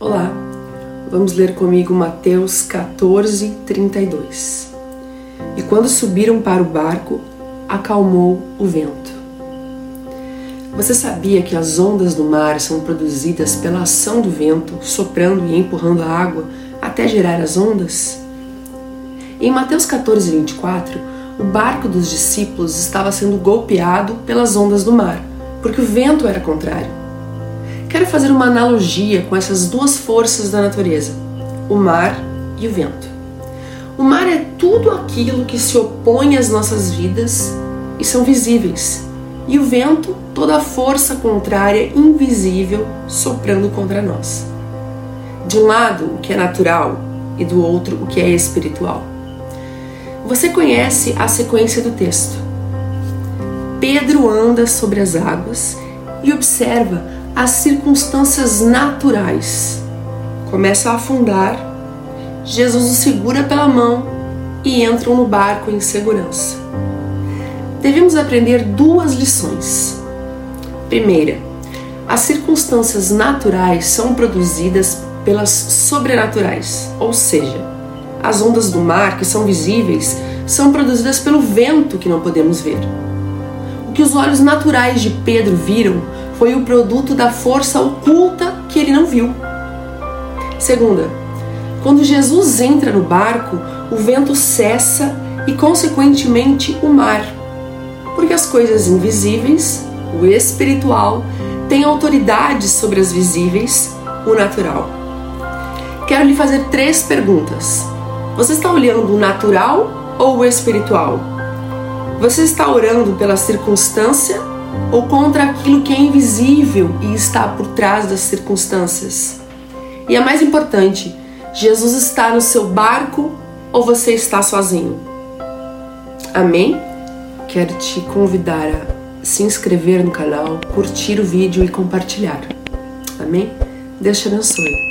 Olá, vamos ler comigo Mateus 14, 32. E quando subiram para o barco, acalmou o vento. Você sabia que as ondas do mar são produzidas pela ação do vento soprando e empurrando a água até gerar as ondas? Em Mateus 14, 24, o barco dos discípulos estava sendo golpeado pelas ondas do mar, porque o vento era contrário. Quero fazer uma analogia com essas duas forças da natureza, o mar e o vento. O mar é tudo aquilo que se opõe às nossas vidas e são visíveis, e o vento, toda a força contrária invisível soprando contra nós. De um lado, o que é natural e do outro, o que é espiritual. Você conhece a sequência do texto. Pedro anda sobre as águas e observa as circunstâncias naturais. Começa a afundar, Jesus o segura pela mão e entram no barco em segurança. Devemos aprender duas lições. Primeira, as circunstâncias naturais são produzidas pelas sobrenaturais, ou seja, as ondas do mar que são visíveis são produzidas pelo vento que não podemos ver. O que os olhos naturais de Pedro viram foi o produto da força oculta que ele não viu. Segunda, quando Jesus entra no barco, o vento cessa e, consequentemente, o mar, porque as coisas invisíveis, o espiritual, têm autoridade sobre as visíveis, o natural. Quero lhe fazer três perguntas. Você está olhando o natural ou o espiritual? Você está orando pela circunstância ou contra aquilo que é invisível e está por trás das circunstâncias. E a mais importante, Jesus está no seu barco ou você está sozinho? Amém? Quero te convidar a se inscrever no canal, curtir o vídeo e compartilhar. Amém? Deus te abençoe.